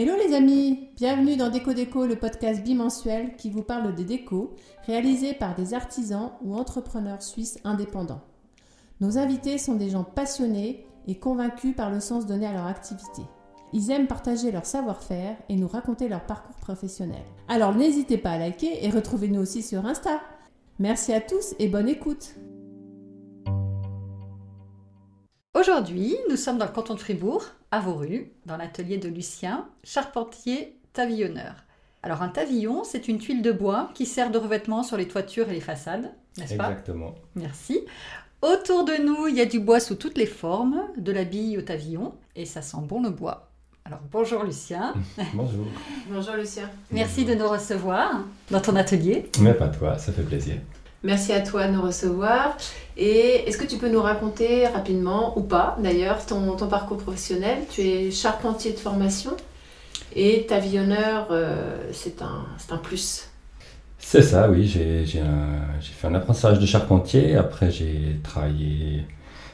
Hello les amis, bienvenue dans Déco Déco, le podcast bimensuel qui vous parle des décos réalisés par des artisans ou entrepreneurs suisses indépendants. Nos invités sont des gens passionnés et convaincus par le sens donné à leur activité. Ils aiment partager leur savoir-faire et nous raconter leur parcours professionnel. Alors n'hésitez pas à liker et retrouvez-nous aussi sur Insta. Merci à tous et bonne écoute. Aujourd'hui, nous sommes dans le canton de Fribourg, à Vauru, dans l'atelier de Lucien, charpentier tavillonneur. Alors un tavillon, c'est une tuile de bois qui sert de revêtement sur les toitures et les façades, n'est-ce pas? Exactement. Merci. Autour de nous, il y a du bois sous toutes les formes, de la bille au tavillon, et ça sent bon le bois. Alors bonjour Lucien, Bonjour. Bonjour Lucien. merci de nous recevoir dans ton atelier. Mais pas toi, ça fait plaisir. Merci à toi de nous recevoir. Et est-ce que tu peux nous raconter rapidement, ou pas d'ailleurs, ton, parcours professionnel? Tu es charpentier de formation et tavillonneur, euh, c'est un, un plus. C'est ça, oui. J'ai fait un apprentissage de charpentier. Après, j'ai travaillé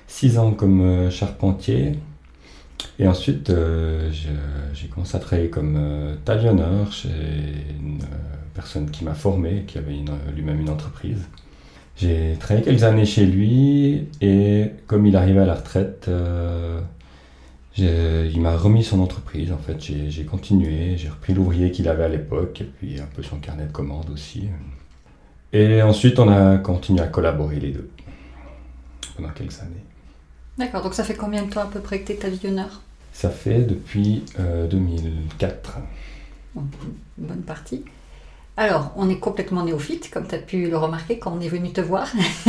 six ans comme euh, charpentier. Et ensuite, euh, j'ai commencé à travailler comme euh, chez une personne qui m'a formé, qui avait lui-même une entreprise. J'ai travaillé quelques années chez lui et comme il arrivait à la retraite, euh, il m'a remis son entreprise. En fait, j'ai continué, j'ai repris l'ouvrier qu'il avait à l'époque et puis un peu son carnet de commandes aussi. Et ensuite, on a continué à collaborer les deux pendant quelques années. D'accord, donc ça fait combien de temps à peu près que tu es Ça fait depuis euh, 2004. Bon, Une bonne partie. Alors, on est complètement néophyte, comme tu as pu le remarquer quand on est venu te voir.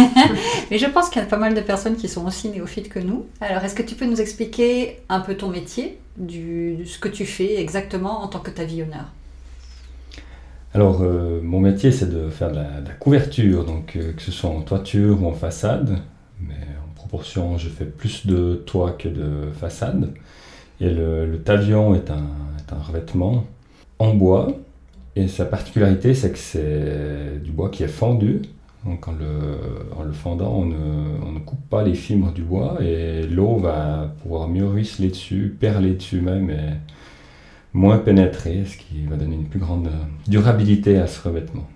Mais je pense qu'il y a pas mal de personnes qui sont aussi néophytes que nous. Alors, est-ce que tu peux nous expliquer un peu ton métier, du, ce que tu fais exactement en tant que tavillonneur? Alors, euh, mon métier, c'est de faire de la, couverture, donc euh, que ce soit en toiture ou en façade. Mais en proportion, je fais plus de toit que de façade. Et le, le est un revêtement en bois. Et sa particularité, c'est que c'est du bois qui est fendu. Donc, en le, en le fendant, on ne, on ne coupe pas les fibres du bois et l'eau va pouvoir mieux ruisseler dessus, perler dessus même. Et, moins pénétré, ce qui va donner une plus grande durabilité à ce revêtement.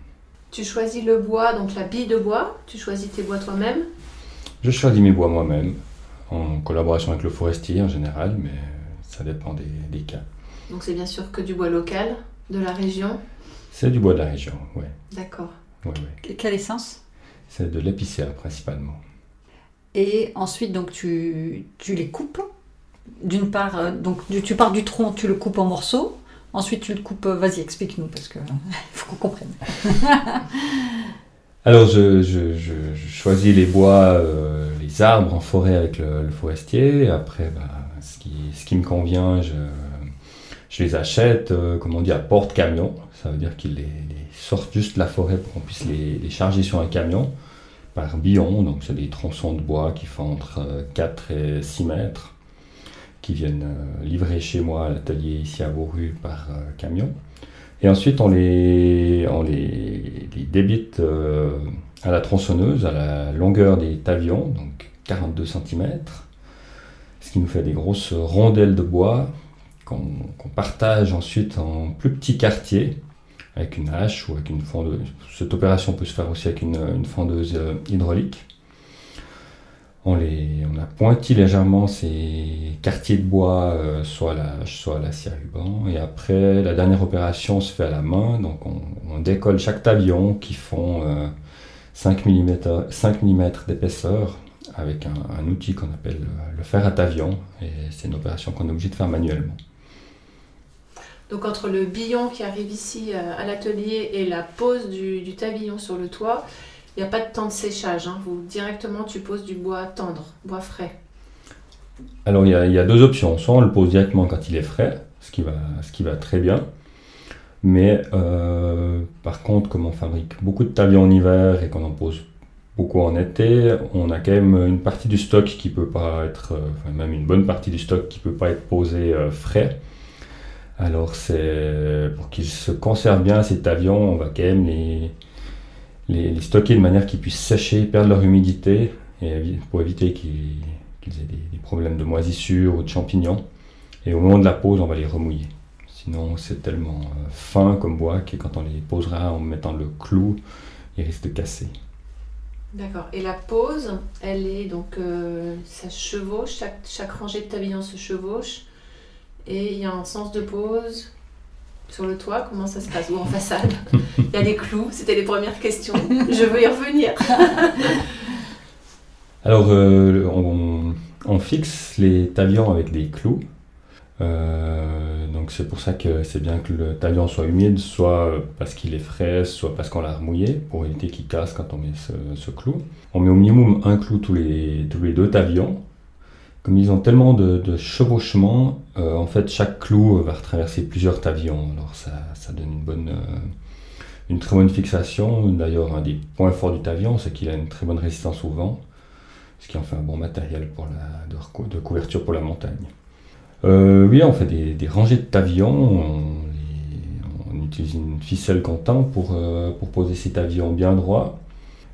Tu choisis le bois, donc la bille de bois. Tu choisis tes bois toi-même. Je choisis mes bois moi-même, en collaboration avec le forestier en général, mais ça dépend des, des cas. Donc c'est bien sûr que du bois local, de la région? C'est du bois de la région, oui. D'accord. Ouais, ouais. Quelle essence? C'est de l'épicéa principalement. Et ensuite, donc, tu, tu les coupes. D'une part, euh, donc, du- tu pars du tronc, tu le coupes en morceaux. Ensuite, tu le coupes. euh, Vas-y, explique-nous, parce que faut qu'on comprenne. Alors je, je- je- je choisis les bois, euh, les arbres en forêt avec le, le forestier. Après, bah, ce, qui, me convient, je, les achète, euh, comme on dit, à porte-camion. Ça veut dire qu'ils les, sortent juste de la forêt pour qu'on puisse les, charger sur un camion par billon. Donc c'est des tronçons de bois qui font entre euh, 4 et 6 mètres, qui viennent euh, livrer chez moi à l'atelier ici à Vauru par euh, camion. Et ensuite, on les, débite euh, à la tronçonneuse, à la longueur des tavions, donc 42 cm, ce qui nous fait des grosses rondelles de bois qu'on partage ensuite en plus petits quartiers avec une hache ou avec une fondeuse. Cette opération peut se faire aussi avec une, une fondeuse euh, hydraulique. On, les, on a pointi légèrement ces quartiers de bois, euh, soit à la hache, soit à la scie à ruban. Et après, la dernière opération se fait à la main. Donc, on, décolle chaque tavion qui font euh, 5 mm, 5 mm d'épaisseur avec un, un outil qu'on appelle le, le fer à tavion. Et c'est une opération qu'on est obligé de faire manuellement. Donc entre le billon qui arrive ici euh, à l'atelier et la pose du, du tavillon sur le toit, il n'y a pas de temps de séchage. hein. Vous, directement, tu poses du bois tendre, bois frais. Alors, il y, a, il y a deux options. Soit on le pose directement quand il est frais, ce qui va, ce qui va très bien. Mais euh, par contre, comme on fabrique beaucoup de tavions en hiver et qu'on en pose en été, on a quand même une partie du stock qui peut pas être, euh, même une bonne partie du stock qui peut pas être posé euh, frais. Alors c'est pour qu'ils se conservent bien ces tavions, on va quand même les, les, stocker de manière qu'ils puissent sécher, perdre leur humidité, pour éviter qu'ils aient des, des problèmes de moisissure ou de champignons. Et au moment de la pose, on va les remouiller. Sinon, c'est tellement euh, fin comme bois que quand on les posera en mettant le clou, ils risquent de casser. D'accord. Et la pose, elle est donc. euh, ça chevauche, chaque, rangée de pavillons se chevauche. Et il y a un sens de pose sur le toit. Comment ça se passe Ou en façade? Il y a des clous. C'était les premières questions. Je veux y revenir. Alors, euh, on, fixe les tablions avec des clous. Euh, donc c'est pour ça que c'est bien que le tablion soit humide, soit parce qu'il est frais, soit parce qu'on l'a remouillé, pour éviter qu'il casse quand on met ce, ce clou. On met au minimum un clou tous les, tous les deux tablions. Comme ils ont tellement de, de chevauchement, euh, en fait chaque clou va retraverser plusieurs tablions. Alors ça, ça donne une bonne, euh, une très bonne fixation. D'ailleurs, un des points forts du tablion, c'est qu'il a une très bonne résistance au vent, ce qui en fait un bon matériel pour la, de couverture pour la montagne. Euh, oui, on fait des, rangées de tavions. On, utilise une ficelle comptant pour, euh, pour poser ces tavions bien droits.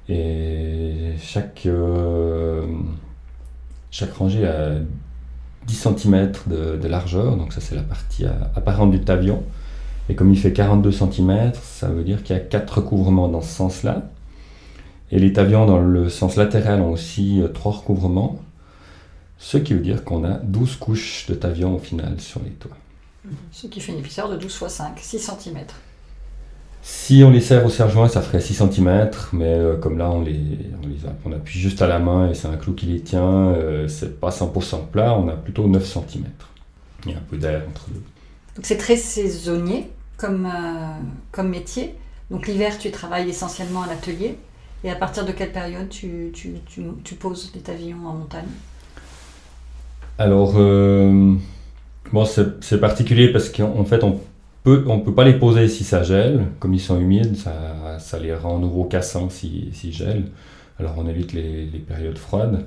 Et chaque, euh, chaque rangée a 10 cm de, largeur, donc ça c'est la partie apparente du tavion. Et comme il fait 42 cm, ça veut dire qu'il y a 4 recouvrements dans ce sens-là. Et les tavions dans le sens latéral ont aussi 3 recouvrements. Ce qui veut dire qu'on a 12 couches de tavion au final sur les toits. Ce qui fait une épaisseur de 12 x 5, 6 cm. Si on les serre au serre-joint, ça ferait 6 cm, mais euh, comme là on les, on les on appuie juste à la main et c'est un clou qui les tient, euh, c'est pas 100% plat, on a plutôt 9 cm. Il y a un peu d'air entre deux. Donc c'est très saisonnier comme, euh, comme métier. Donc l'hiver, tu travailles essentiellement à l'atelier. Et à partir de quelle période tu, tu, tu, tu poses des pavillons en montagne? Alors, euh, bon, c'est particulier parce qu'en en fait, on peut, on peut pas les poser si ça gèle. Comme ils sont humides, ça, ça les rend nouveau cassants si, si gèlent. Alors, on évite les, périodes froides.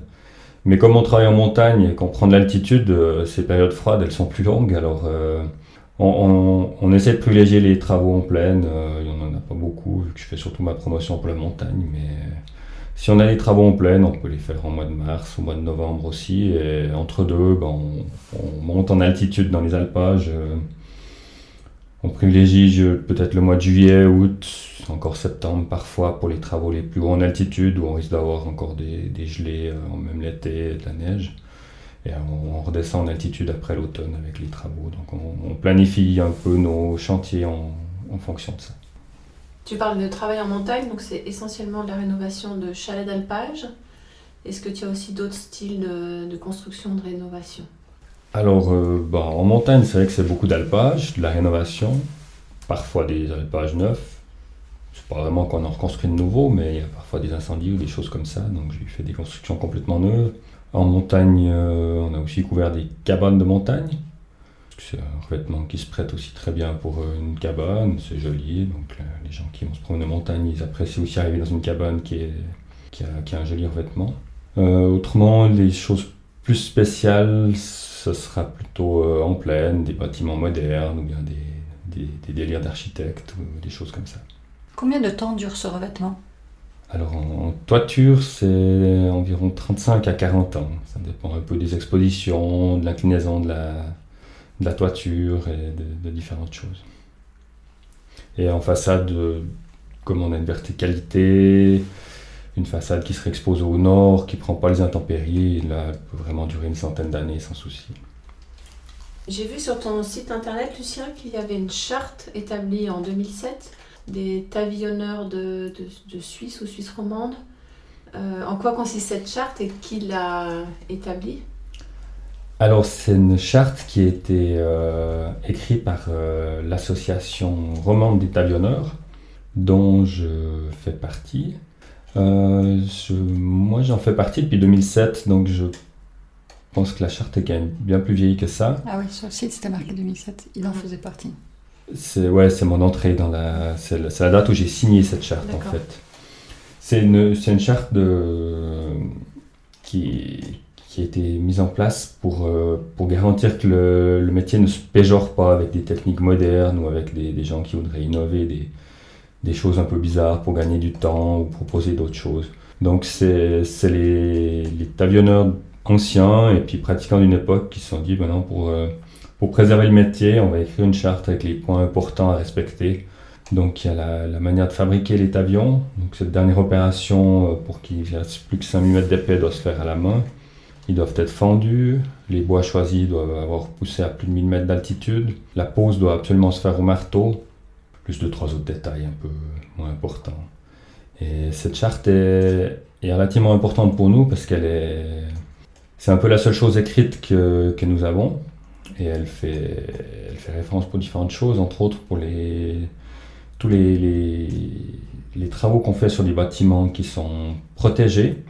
Mais comme on travaille en montagne et qu'on prend de l'altitude, euh, ces périodes froides, elles sont plus longues. Alors, euh, on, on- essaie de privilégier les travaux en plaine. Il n'y en a pas beaucoup, vu que je fais surtout ma promotion pour la montagne. Mais si on a des travaux en plaine, on peut les faire en mois de mars, au mois de novembre aussi. Et entre deux, ben, on, on monte en altitude dans les alpages. euh, on privilégie peut-être le mois de juillet, août, encore septembre parfois pour les travaux les plus hauts en altitude où on risque d'avoir encore des, des gelées, euh, même l'été, de la neige. Et on, redescend en altitude après l'automne avec les travaux. Donc on, planifie un peu nos chantiers en fonction de ça. Tu parles de travail en montagne, donc c'est essentiellement de la rénovation de chalets d'alpage. Est-ce que tu as aussi d'autres styles de, construction, de rénovation? Alors, euh, bah, en montagne, c'est vrai que c'est beaucoup d'alpage, de la rénovation, parfois des alpages neufs. C'est pas vraiment qu'on en reconstruit de nouveau, mais il y a parfois des incendies ou des choses comme ça, donc j'ai fait des constructions complètement neuves. En montagne, euh, on a aussi couvert des cabanes de montagne. Que C'est un revêtement qui se prête aussi très bien pour euh, une cabane, c'est joli. Donc euh, les gens qui vont se promener en montagne, ils apprécient aussi arriver dans une cabane qui, est, qui, a, qui a un joli revêtement. Euh, autrement, les choses plus spéciales, ce sera plutôt euh, en plaine, des bâtiments modernes ou bien des, des, des délires d'architectes ou des choses comme ça. Combien de temps dure ce revêtement? Alors en, en toiture, c'est environ 35 à 40 ans. Ça dépend un peu des expositions, de l'inclinaison de la, de la toiture et de, différentes choses. Et en façade, euh, comme on a une verticalité, une façade qui serait exposée au nord, qui ne prend pas les intempéries, là, elle peut vraiment durer une centaine d'années sans souci. J'ai vu sur ton site internet, Lucien, qu'il y avait une charte établie en 2007 des pavillonneurs de, de- de Suisse ou Suisse romande. Euh, en quoi consiste cette charte et qui l'a établie? Alors, c'est une charte qui a été euh, écrite par euh, l'association romande des tablionneurs, dont je fais partie. Euh, je- moi, j'en fais partie depuis 2007, donc je pense que la charte est quand même bien plus vieille que ça. Ah oui, sur le site c'était marqué 2007, il en faisait partie. C'est ouais, c'est mon entrée dans la. C'est la, c'est la date où j'ai signé cette charte en fait. C'est une, c'est une charte de, qui, qui a été mise en place pour, euh, pour garantir que le, le métier ne se péjore pas avec des techniques modernes ou avec des, des gens qui voudraient innover des, des choses un peu bizarres pour gagner du temps ou proposer d'autres choses. Donc c'est les, les tablionneurs anciens et puis pratiquants d'une époque qui se sont dit, maintenant pour, pour préserver le métier, on va écrire une charte avec les points importants à respecter. Donc il y a la, la manière de fabriquer les avions. Donc cette dernière opération, pour qu'il reste plus que 5 mm d'épais, doit se faire à la main. Ils doivent être fendus, les bois choisis doivent avoir poussé à plus de 1000 mètres d'altitude, la pose doit absolument se faire au marteau, plus de trois autres détails un peu moins importants. Et cette charte est, relativement importante pour nous parce qu'elle est. C'est un peu la seule chose écrite que, que nous avons. Et elle fait, elle fait référence pour différentes choses, entre autres pour les, tous les, les, les travaux qu'on fait sur des bâtiments qui sont protégés.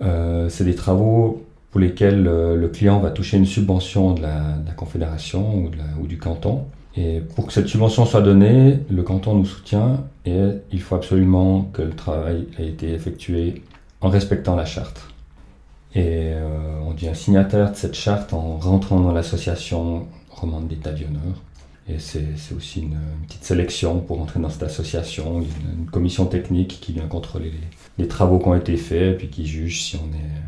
Euh, c'est des travaux pour lesquels euh, le client va toucher une subvention de la, Confédération ou, ou, du canton. Et pour que cette subvention soit donnée, le canton nous soutient et il faut absolument que le travail ait été effectué en respectant la charte. Et euh, on devient signataire de cette charte en rentrant dans l'association romande d'État d'honneur. Et c'est aussi une, petite sélection pour entrer dans cette association. Une, commission technique qui vient contrôler les, les, travaux qui ont été faits et puis qui juge si on est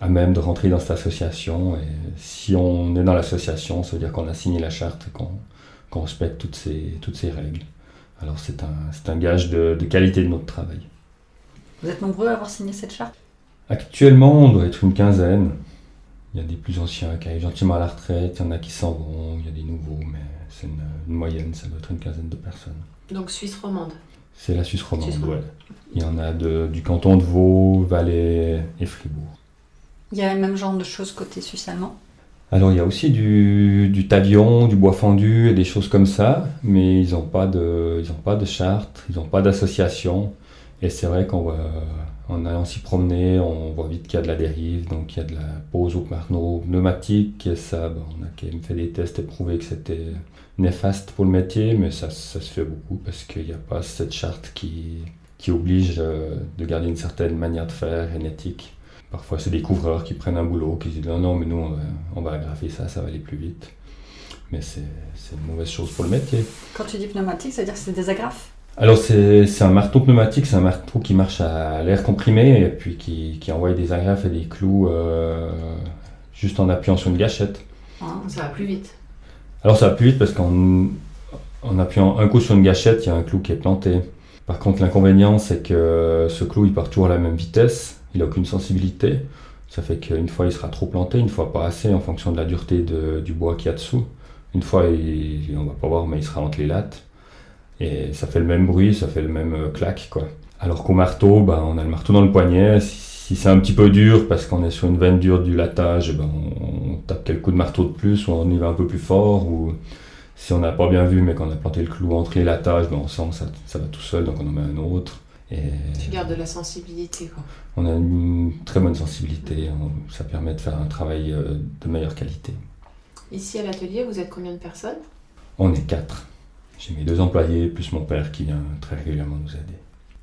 à même de rentrer dans cette association. Et si on est dans l'association, ça veut dire qu'on a signé la charte, qu'on respecte toutes ces, toutes ces règles. Alors c'est un, un, gage de, de, qualité de notre travail. Vous êtes nombreux à avoir signé cette charte? Actuellement, on doit être une quinzaine. Il y a des plus anciens qui arrivent gentiment à la retraite, il y en a qui s'en vont, il y a des nouveaux, mais c'est une, moyenne, ça doit être une quinzaine de personnes. Donc Suisse romande C'est la Suisse romande. Il y en a de, du canton de Vaud, Valais et Fribourg. Il y a le même genre de choses côté suisse alors il y a aussi du, du tavion, du bois fendu et des choses comme ça, mais ils n'ont pas de, pas de charte, ils n'ont pas d'association. Et c'est vrai qu'en en allant s'y promener, on voit vite qu'il y a de la dérive, donc il y a de la pose au marneau pneumatique. Et ça, on a quand même fait des tests et prouvé que c'était néfaste pour le métier, mais ça, se fait beaucoup parce qu'il n'y a pas cette charte qui, qui oblige euh, de garder une certaine manière de faire une éthique. Parfois, c'est des couvreurs qui prennent un boulot, qui disent non, non, mais nous, on va, on va agrafer ça, ça va aller plus vite. Mais c'est une mauvaise chose pour le métier. Quand tu dis pneumatique, ça veut dire que c'est des agrafes? Alors, c'est un marteau pneumatique, c'est un marteau qui marche à l'air comprimé et puis qui, qui, envoie des agrafes et des clous euh, juste en appuyant sur une gâchette. Ah, ça va plus vite. Alors, ça va plus vite parce qu'en en appuyant un coup sur une gâchette, il y a un clou qui est planté. Par contre, l'inconvénient, c'est que ce clou, il part toujours à la même vitesse il n'a aucune sensibilité. Ça fait qu'une fois il sera trop planté, une fois pas assez en fonction de la dureté du bois qu'il y a dessous. Une fois, il, on va pas voir, mais il sera entre les lattes. Et ça fait le même bruit, ça fait le même euh, claque. Alors qu'au marteau, ben, on a le marteau dans le poignet. Si, c'est un petit peu dur, parce qu'on est sur une veine dure du latage, ben, on, tape quelques coups de marteau de plus, ou on y va un peu plus fort, ou si on n'a pas bien vu, mais qu'on a planté le clou entre les latages, ben, on sent que ça va tout seul, donc on en met un autre. Tu gardes de la sensibilité. Quoi. On a une très bonne sensibilité. ça permet de faire un travail euh, de meilleure qualité. Ici à l'atelier, vous êtes combien de personnes? On est quatre. J'ai mes deux employés, plus mon père qui vient très régulièrement nous aider.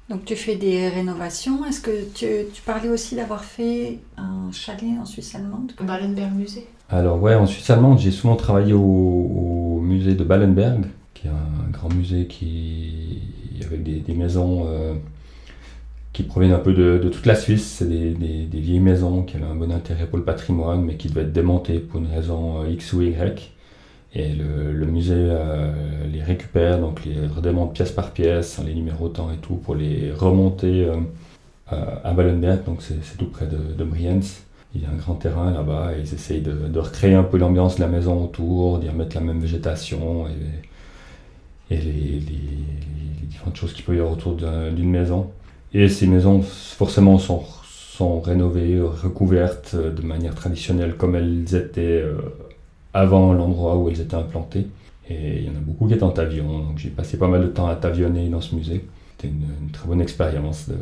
Donc tu fais des rénovations. Est-ce que tu, parlais aussi d'avoir fait un chalet en Suisse allemande? Au Ballenberg Musée Alors ouais, en Suisse allemande, j'ai souvent travaillé au, au, musée de Ballenberg, qui est un grand musée qui avec des, des maisons euh, qui proviennent un peu de, toute la Suisse. C'est des, vieilles maisons qui avaient un bon intérêt pour le patrimoine, mais qui devaient être démontées pour une raison euh, X ou Y. Et le, musée euh, les récupère, donc les redémonte pièce par pièce, les numérotant et tout, pour les remonter euh, à Ballenberg, donc c'est tout près de, de, Brienz. Il y a un grand terrain là-bas et ils essayent de, recréer un peu l'ambiance de la maison autour, d'y remettre la même végétation et, les, différentes choses qu'il peut y avoir autour d'une maison. Et ces maisons, forcément, sont, sont rénovées, recouvertes de manière traditionnelle comme elles étaient euh, avant l'endroit où elles étaient implantées. Et il y en a beaucoup qui étaient en tavion, donc j'ai passé pas mal de temps à tavionner dans ce musée. C'était une, très bonne expérience de,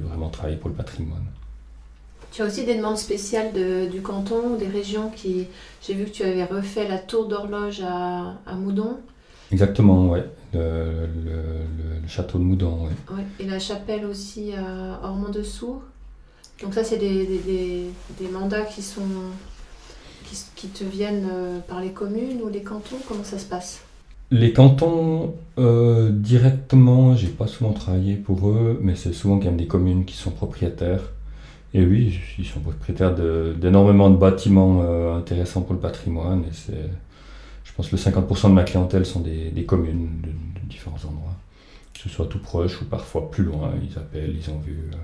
vraiment travailler pour le patrimoine. Tu as aussi des demandes spéciales du canton, des régions qui... J'ai vu que tu avais refait la tour d'horloge à Moudon. Exactement, ouais. Le, le, château de Moudon, ouais. Et la chapelle aussi à Ormont-dessous. Donc ça, c'est des, des, des, mandats qui sont qui, qui, te viennent euh, par les communes ou les cantons Comment ça se passe? Les cantons, euh, directement, j'ai pas souvent travaillé pour eux, mais c'est souvent quand même des communes qui sont propriétaires. Et oui, ils sont propriétaires d'énormément de, bâtiments euh, intéressants pour le patrimoine. Et c'est, pense que le 50% de ma clientèle sont des, communes de, différents endroits. Que ce soit tout proche ou parfois plus loin. Ils appellent, ils ont vu, euh,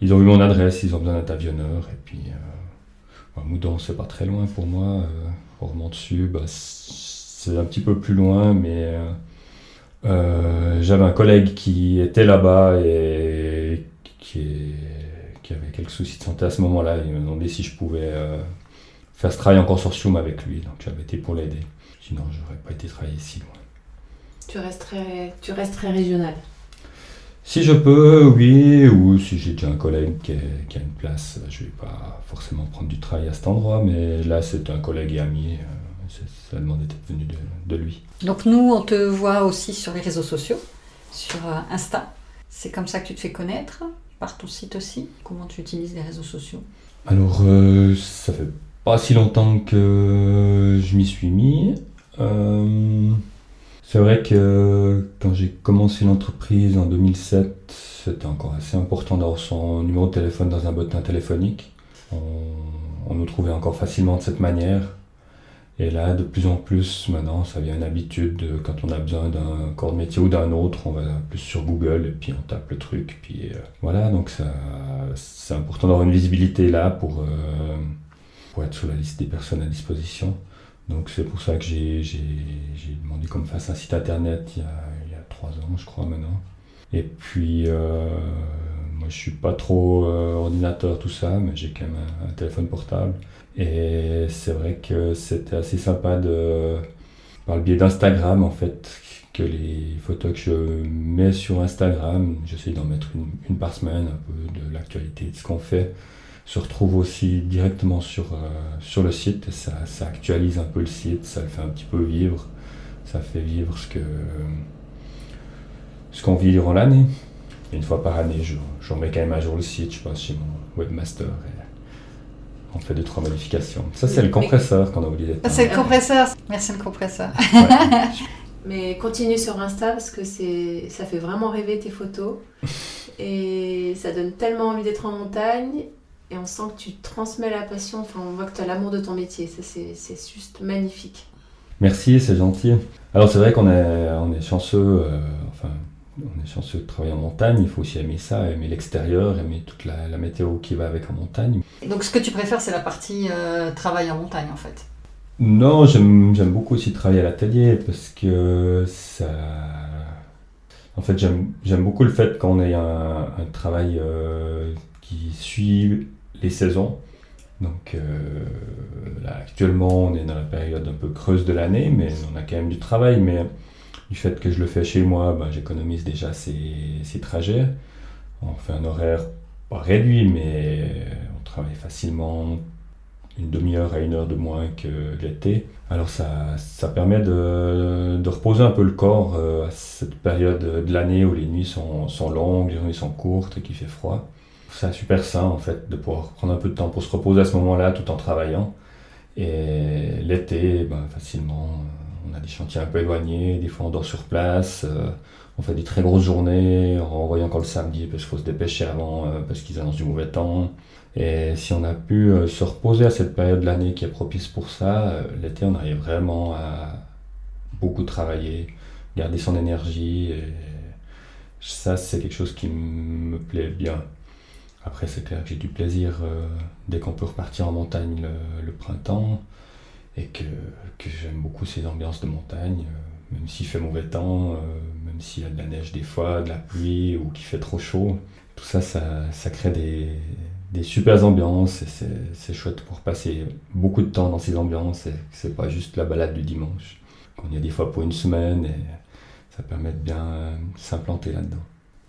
ils ont vu mon adresse, ils ont besoin d'un avionneur. Et puis, euh, Moudon, c'est pas très loin pour moi. on remonte dessus, bah, c'est un petit peu plus loin, mais j'avais un collègue qui était là-bas et qui qui avait quelques soucis de santé à ce moment-là. Il m'a demandé si je pouvais euh, faire ce travail en consortium avec lui. Donc j'avais été pour l'aider. Sinon, j'aurais pas été travailler si loin. Tu resterais, tu resterais régional Si je peux, oui. Ou si j'ai déjà un collègue qui, a une place, je vais pas forcément prendre du travail à cet endroit. Mais là, c'est un collègue et ami. Euh, ça demandait d'être venu de, de lui. Donc nous, on te voit aussi sur les réseaux sociaux, sur euh, Insta. C'est comme ça que tu te fais connaître par ton site aussi? Comment tu utilises les réseaux sociaux? Alors, euh, ça fait pas si longtemps que je m'y suis mis. Euh, c'est vrai que quand j'ai commencé l'entreprise en 2007, c'était encore assez important d'avoir son numéro de téléphone dans un bottin téléphonique. on nous trouvait encore facilement de cette manière. Et là, de plus en plus, maintenant, ça devient une habitude. quand on a besoin d'un corps de métier ou d'un autre, on va plus sur Google et puis on tape le truc. Puis euh, voilà, donc c'est important d'avoir une visibilité là pour, euh, pour être sur la liste des personnes à disposition. Donc c'est pour ça que j'ai demandé qu'on me fasse un site internet il y, a, trois ans, je crois maintenant. Et puis, euh, moi je suis pas trop ordinateur, tout ça, mais j'ai quand même un téléphone portable. Et c'est vrai que c'était assez sympa de, par le biais d'Instagram en fait, que les photos que je mets sur Instagram, j'essaie d'en mettre une, par semaine, un peu de l'actualité de ce qu'on fait, se retrouve aussi directement sur, euh, sur le site. Ça, ça actualise un peu le site, ça le fait un petit peu vivre, ça fait vivre ce que ce qu'on vit durant l'année. Une fois par année, je, je remets quand même à jour le site, je passe chez mon webmaster. On fait deux, trois modifications. Ça, c'est le compresseur qu'on a oublié ah, C'est le compresseur. Merci le compresseur. Mais continue sur Insta parce que ça fait vraiment rêver tes photos. Et ça donne tellement envie d'être en montagne. Et on sent que tu transmets la passion. Enfin, on voit que tu as l'amour de ton métier. Ça, c'est juste magnifique. Merci, c'est gentil. Alors, c'est vrai qu'on est, on est chanceux. Euh, enfin, on est chanceux de travailler en montagne, il faut aussi aimer ça, aimer l'extérieur, aimer toute la, météo qui va avec en montagne. Donc ce que tu préfères, c'est la partie euh, travail en montagne en fait? Non, j'aime beaucoup aussi travailler à l'atelier parce que ça... En fait, j'aime beaucoup le fait qu'on ait un, travail euh, qui suit les saisons. Donc euh, là, actuellement, on est dans la période un peu creuse de l'année, mais on a quand même du travail. Mais du fait que je le fais chez moi, ben, j'économise déjà ces, trajets. On fait un horaire pas réduit, mais on travaille facilement une demi-heure à une heure de moins que l'été. Alors ça, ça permet de, de, reposer un peu le corps euh, à cette période de l'année où les nuits sont, sont, longues, les nuits sont courtes et qu'il fait froid. C'est super sain en fait de pouvoir prendre un peu de temps pour se reposer à ce moment-là tout en travaillant. Et l'été, ben, facilement, on a des chantiers un peu éloignés, des fois on dort sur place, euh, on fait des très grosses journées, on renvoie encore le samedi parce qu'il faut se dépêcher avant, euh, parce qu'ils annoncent du mauvais temps. Et si on a pu euh, se reposer à cette période de l'année qui est propice pour ça, l'été on arrive vraiment à beaucoup travailler, garder son énergie. Et ça c'est quelque chose qui me plaît bien. Après c'est clair que j'ai du plaisir dès qu'on peut repartir en montagne le printemps et que, que j'aime beaucoup ces ambiances de montagne, euh, même s'il fait mauvais temps, euh, même s'il y a de la neige des fois, de la pluie ou qu'il fait trop chaud. Tout ça, ça, ça crée des, des super ambiances et c'est chouette pour passer beaucoup de temps dans ces ambiances et c'est pas juste la balade du dimanche. On y a des fois pour une semaine et ça permet de bien s'implanter là-dedans.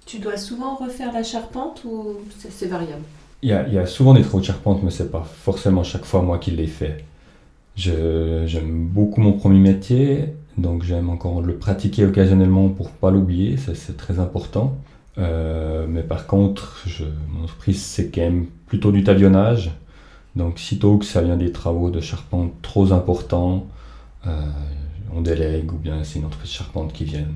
Tu dois souvent refaire la charpente ou c'est variable? Il y, a, souvent des travaux de charpente, mais c'est pas forcément chaque fois moi qui les fais. J'aime beaucoup mon premier métier, donc j'aime encore le pratiquer occasionnellement pour pas l'oublier, c'est très important. Euh, mais par contre, mon entreprise c'est quand même plutôt du tavionnage. Donc sitôt que ça vient des travaux de charpente trop importants, euh, on délègue ou bien c'est une entreprise charpente qui vient.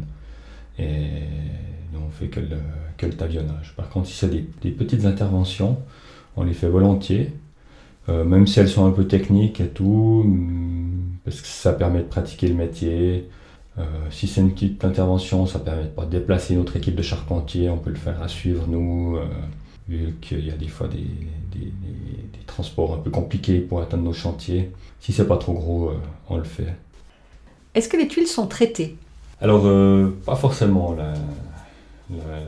On fait que le, que le tavionnage. Par contre, si c'est des, des, petites interventions, on les fait volontiers, même si elles sont un peu techniques et tout, mm, parce que ça permet de pratiquer le métier. si c'est une petite intervention, ça permet de pas déplacer notre équipe de charpentiers, on peut le faire à suivre nous vu qu'il y a des fois des, transports un peu compliqués pour atteindre nos chantiers. Si c'est pas trop gros, euh, on le fait. Est-ce que les tuiles sont traitées? Alors, euh, pas forcément. La,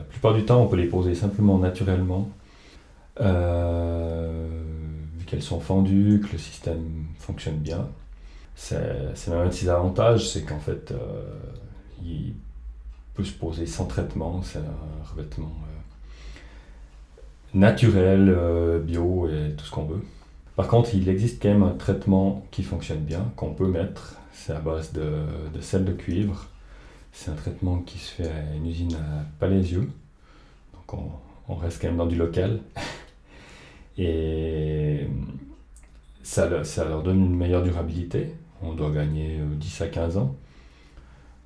plupart du temps, on peut les poser simplement naturellement. Euh, vu qu'elles sont fendues, que le système fonctionne bien. C'est même un de ses avantages, c'est qu'en fait, il peut se poser sans traitement. C'est un revêtement naturel, euh, bio et tout ce qu'on veut. Par contre, il existe quand même un traitement qui fonctionne bien, qu'on peut mettre. C'est à base de, sel de cuivre. C'est un traitement qui se fait à une usine à Palaisieux. Donc on, reste quand même dans du local. Et ça, leur donne une meilleure durabilité. On doit gagner 10 euh, à 15 ans.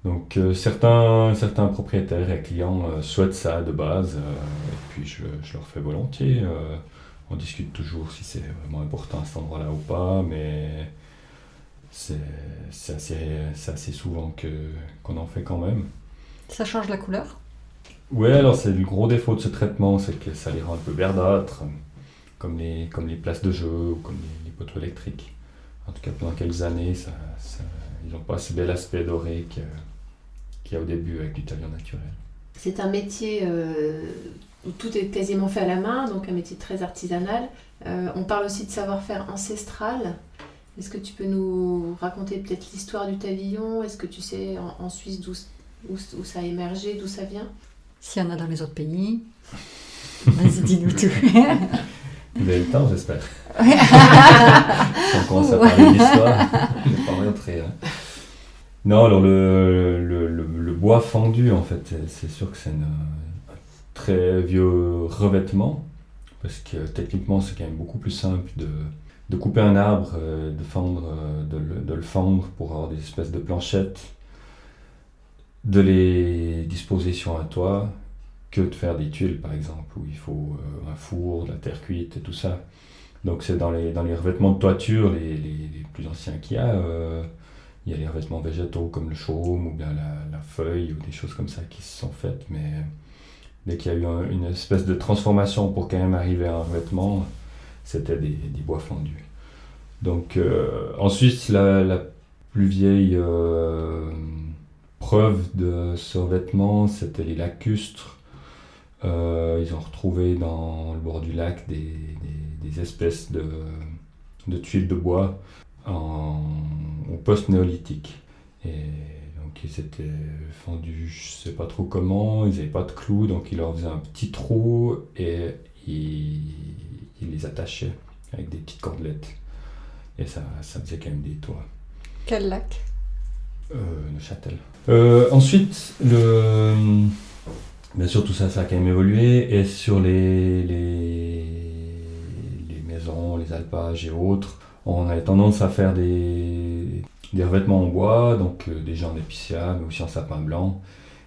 Donc euh, certains, propriétaires et clients euh, souhaitent ça de base, et puis je, je, leur fais volontiers. on discute toujours si c'est vraiment important à cet endroit-là ou pas, mais c'est assez, assez, souvent qu'on en fait quand même. Ça change la couleur? Oui, alors c'est le gros défaut de ce traitement, c'est que ça les rend un peu verdâtres, comme les, comme les places de jeu ou comme les, poteaux électriques. En tout cas, pendant quelques années, ça, ils n'ont pas ce bel aspect doré que au début avec du tailleur naturel. C'est un métier euh, où tout est quasiment fait à la main, donc un métier très artisanal. Euh, on parle aussi de savoir-faire ancestral. Est-ce que tu peux nous raconter peut-être l'histoire du tavillon? Est-ce que tu sais en, Suisse d'où où, ça a émergé, d'où ça vient? S'il y en a dans les autres pays, vas-y, dis-nous tout. Vous avez le temps, j'espère. on commence à parler d'histoire, je vais pas rentrer. Hein. Non, alors le, le, bois fendu, en fait, c'est sûr que c'est un très vieux revêtement, parce que techniquement, c'est quand même beaucoup plus simple de, de couper un arbre, euh, de, fendre, euh, de, le fendre pour avoir des espèces de planchettes, de les disposer sur un toit, que de faire des tuiles, par exemple, où il faut euh, un four, de la terre cuite et tout ça. Donc c'est dans les, dans les revêtements de toiture les, les, plus anciens qu'il y a. Il y a les revêtements végétaux comme le chaume ou bien la, feuille ou des choses comme ça qui se sont faites, mais dès qu'il y a eu une espèce de transformation pour quand même arriver à un revêtement, c'était des, bois fondus. Donc euh, ensuite, la, plus vieille euh, preuve de ce c'était les lacustres. Euh, ils ont retrouvé dans le bord du lac des, espèces de, de, tuiles de bois au post-néolithique. Et donc ils étaient fendus, je sais pas trop comment, ils n'avaient pas de clous, donc ils leur faisaient un petit trou et ils, les attachaient avec des petites cordelettes. Et ça, ça faisait quand même des toits. Quel lac? Euh, Neuchâtel. Euh, ensuite, le... bien sûr, tout ça, ça a quand même évolué. Et sur les, les, les maisons, les alpages et autres, on avait tendance à faire des, des revêtements en bois, donc euh, déjà en épicéa, mais aussi en sapin blanc.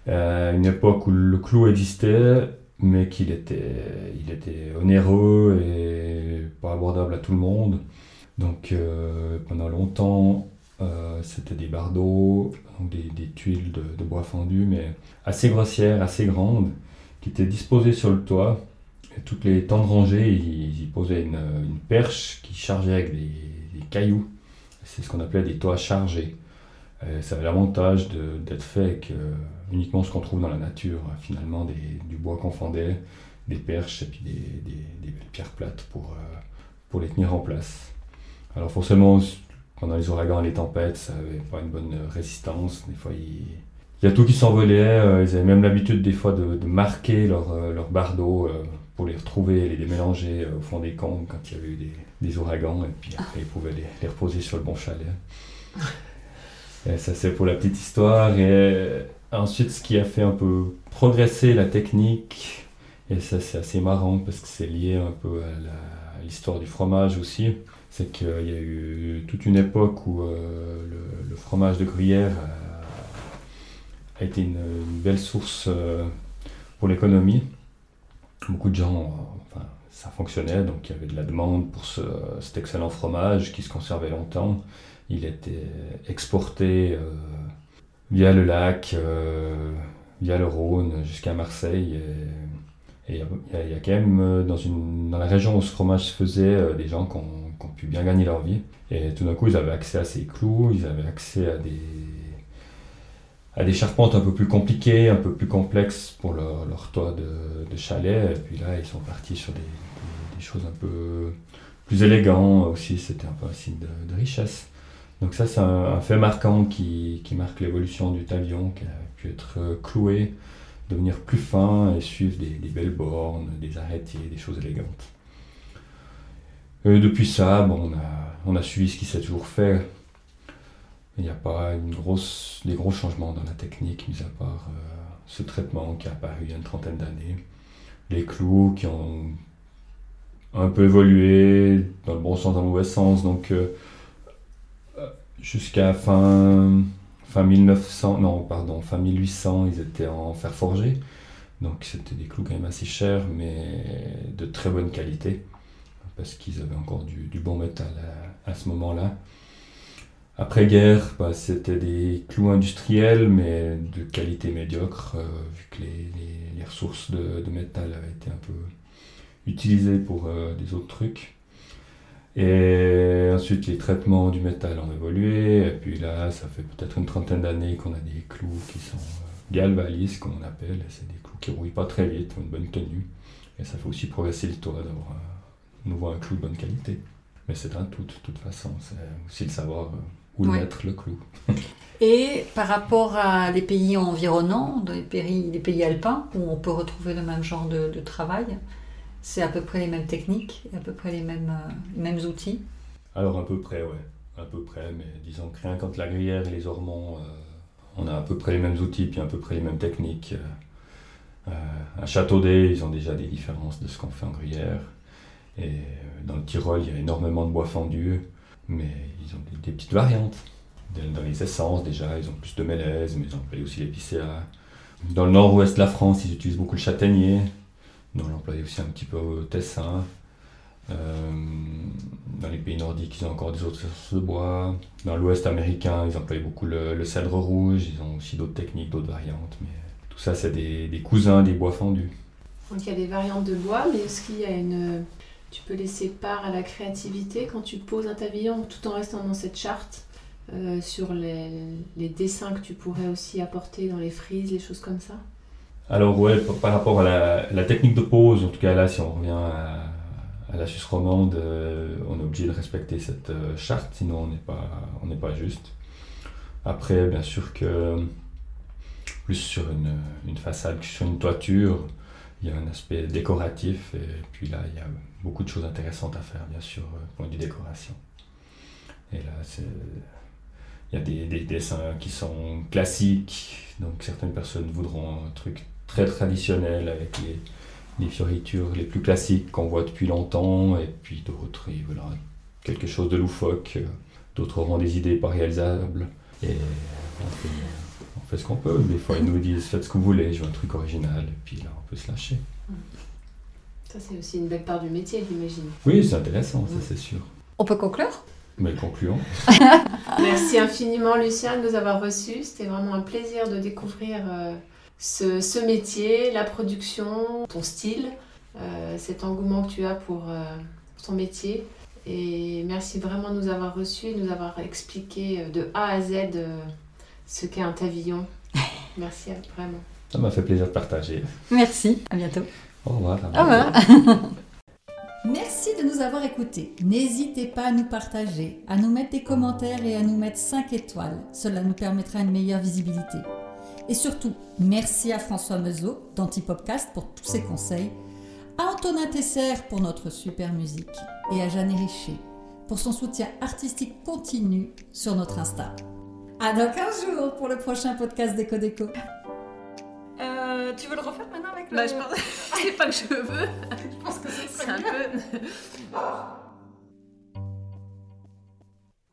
Euh, une époque où le clou existait, mais qu'il était, il était onéreux et pas abordable à tout le monde. Donc euh, pendant longtemps, c'était des bardeaux, donc des, tuiles de, bois fendu, mais assez grossières, assez grandes, qui étaient disposées sur le toit toutes les temps de rangée, ils, posaient une, perche qui chargeait avec des, cailloux. C'est ce qu'on appelait des toits chargés. Euh, ça avait l'avantage d'être fait avec euh, uniquement ce qu'on trouve dans la nature, hein, finalement, du bois qu'on fendait, des perches et puis des, belles pierres plates pour, euh, pour les tenir en place. Alors forcément, pendant les ouragans et les tempêtes, ça n'avait pas une bonne résistance. Des fois, il, y a tout qui s'envolait. ils avaient même l'habitude des fois de, marquer leur, leur bardeau pour les retrouver et les démélanger euh, au fond des camps quand il y avait eu des, ouragans, et puis après ils pouvaient les, reposer sur le bon chalet. Et ça c'est pour la petite histoire. Euh, ensuite ce qui a fait un peu progresser la technique, et ça c'est assez marrant parce que c'est lié un peu à l'histoire du fromage aussi, c'est qu'il y a eu toute une époque où euh, le, fromage de gruyère a, été une, belle source pour l'économie beaucoup de gens, enfin, ça fonctionnait, donc il y avait de la demande pour ce, cet excellent fromage qui se conservait longtemps. Il était exporté via le lac, via le Rhône jusqu'à Marseille. Et il y, a quand même dans, une, dans la région où ce fromage se faisait des gens qui ont, pu bien gagner leur vie. Et tout d'un coup, ils avaient accès à ces clous, ils avaient accès à des, à des charpentes un peu plus compliquées, un peu plus complexes pour leur, toit de, de, chalet. Et puis là, ils sont partis sur des, des, choses un peu plus élégantes aussi. C'était un peu un signe de richesse. Donc ça, c'est un, fait marquant qui, qui marque l'évolution du tablion, qui a pu être cloué, devenir plus fin et suivre des, belles bornes, des arrêtés, des choses élégantes. Et depuis ça, bon, on, a, suivi ce qui s'est toujours fait il n'y a pas une des gros changements dans la technique, mis à part euh, ce traitement qui a apparu il y a une trentaine d'années. Les clous qui ont un peu évolué dans le bon sens, dans le mauvais sens. Donc, euh, jusqu'à fin, fin 1900, non, pardon, fin 1800, ils étaient en fer forgé. Donc, c'était des clous quand même assez chers, mais de très bonne qualité, parce qu'ils avaient encore du, bon métal à, ce moment-là. Après-guerre, bah, c'était des clous industriels, mais de qualité médiocre, euh, vu que les, ressources de, de, métal avaient été un peu utilisées pour euh, des autres trucs. Et ensuite, les traitements du métal ont évolué, et puis là, ça fait peut-être une trentaine d'années qu'on a des clous qui sont euh, galvalis, comme on appelle, c'est des clous qui rouillent pas très vite, ont une bonne tenue, et ça fait aussi progresser le toit d'avoir un nouveau un clou de bonne qualité. Mais c'est un tout, de toute façon, c'est aussi le savoir où ouais. mettre le clou. Et par rapport à les pays environnants, les pays, les pays alpins, où on peut retrouver le même genre de, de travail, c'est à peu près les mêmes techniques, à peu près les mêmes, euh, mêmes outils Alors à peu près, ouais. Peu près, mais disons que rien quand la gruyère et les ormonts, euh, on a à peu près les mêmes outils, puis à peu près les mêmes techniques. Euh, à Châteaudet, ils ont déjà des différences de ce qu'on fait en gruyère. Et dans le Tyrol, il y a énormément de bois fendu mais ils ont des, des, petites variantes. Dans les essences, déjà, ils ont plus de mélèze, mais ils emploient aussi l'épicéa. Dans le nord-ouest de la France, ils utilisent beaucoup le châtaignier. On emploie aussi un petit peu au tessin. Euh, dans les pays nordiques, ils ont encore des autres sources de bois. Dans l'ouest américain, ils emploient beaucoup le, cèdre rouge. Ils ont aussi d'autres techniques, d'autres variantes. Mais tout ça, c'est des, cousins des bois fendus. Donc il y a des variantes de bois, mais est-ce qu'il y a une, tu peux laisser part à la créativité quand tu poses un pavillon tout en restant dans cette charte euh, sur les, dessins que tu pourrais aussi apporter dans les frises, les choses comme ça? Alors ouais, par rapport à la, technique de pose, en tout cas là si on revient à, la Suisse romande, euh, on est obligé de respecter cette euh, charte, sinon on n'est pas, on n'est pas juste. Après bien sûr que plus sur une, une façade que sur une toiture, il y a un aspect décoratif et puis là il y a beaucoup de choses intéressantes à faire bien sûr point de décoration. Et là c'est il y a des, des, dessins qui sont classiques, donc certaines personnes voudront un truc très traditionnel avec les, les fioritures les plus classiques qu'on voit depuis longtemps, et puis d'autres, ils veulent quelque chose de loufoque, d'autres auront des idées pas réalisables, et on fait, on fait ce qu'on peut. Des fois, ils nous disent faites ce que vous voulez, je veux un truc original, et puis là, on peut se lâcher. Ça, c'est aussi une belle part du métier, j'imagine. Oui, c'est intéressant, ça c'est sûr. On peut conclure? Mais concluons. Merci infiniment, Lucien, de nous avoir reçus. C'était vraiment un plaisir de découvrir euh, ce, ce, métier, la production, ton style, euh, cet engouement que tu as pour euh, ton métier. Et merci vraiment de nous avoir reçus et de nous avoir expliqué de A à Z ce qu'est un pavillon. Merci vraiment. Ça m'a fait plaisir de partager. Merci, à bientôt. Au revoir. Au revoir. Merci de nous avoir écoutés. N'hésitez pas à nous partager, à nous mettre des commentaires et à nous mettre 5 étoiles. Cela nous permettra une meilleure visibilité. Et surtout, merci à François Meuseau d'Antipopcast pour tous ses conseils, à Antonin Tesser pour notre super musique et à Jeanne Richer pour son soutien artistique continu sur notre Insta. À dans 15 jours pour le prochain podcast Déco Déco. Euh, tu veux le refaire maintenant avec le... Bah, je pense... c'est pas que je veux. je pense que c'est un peu...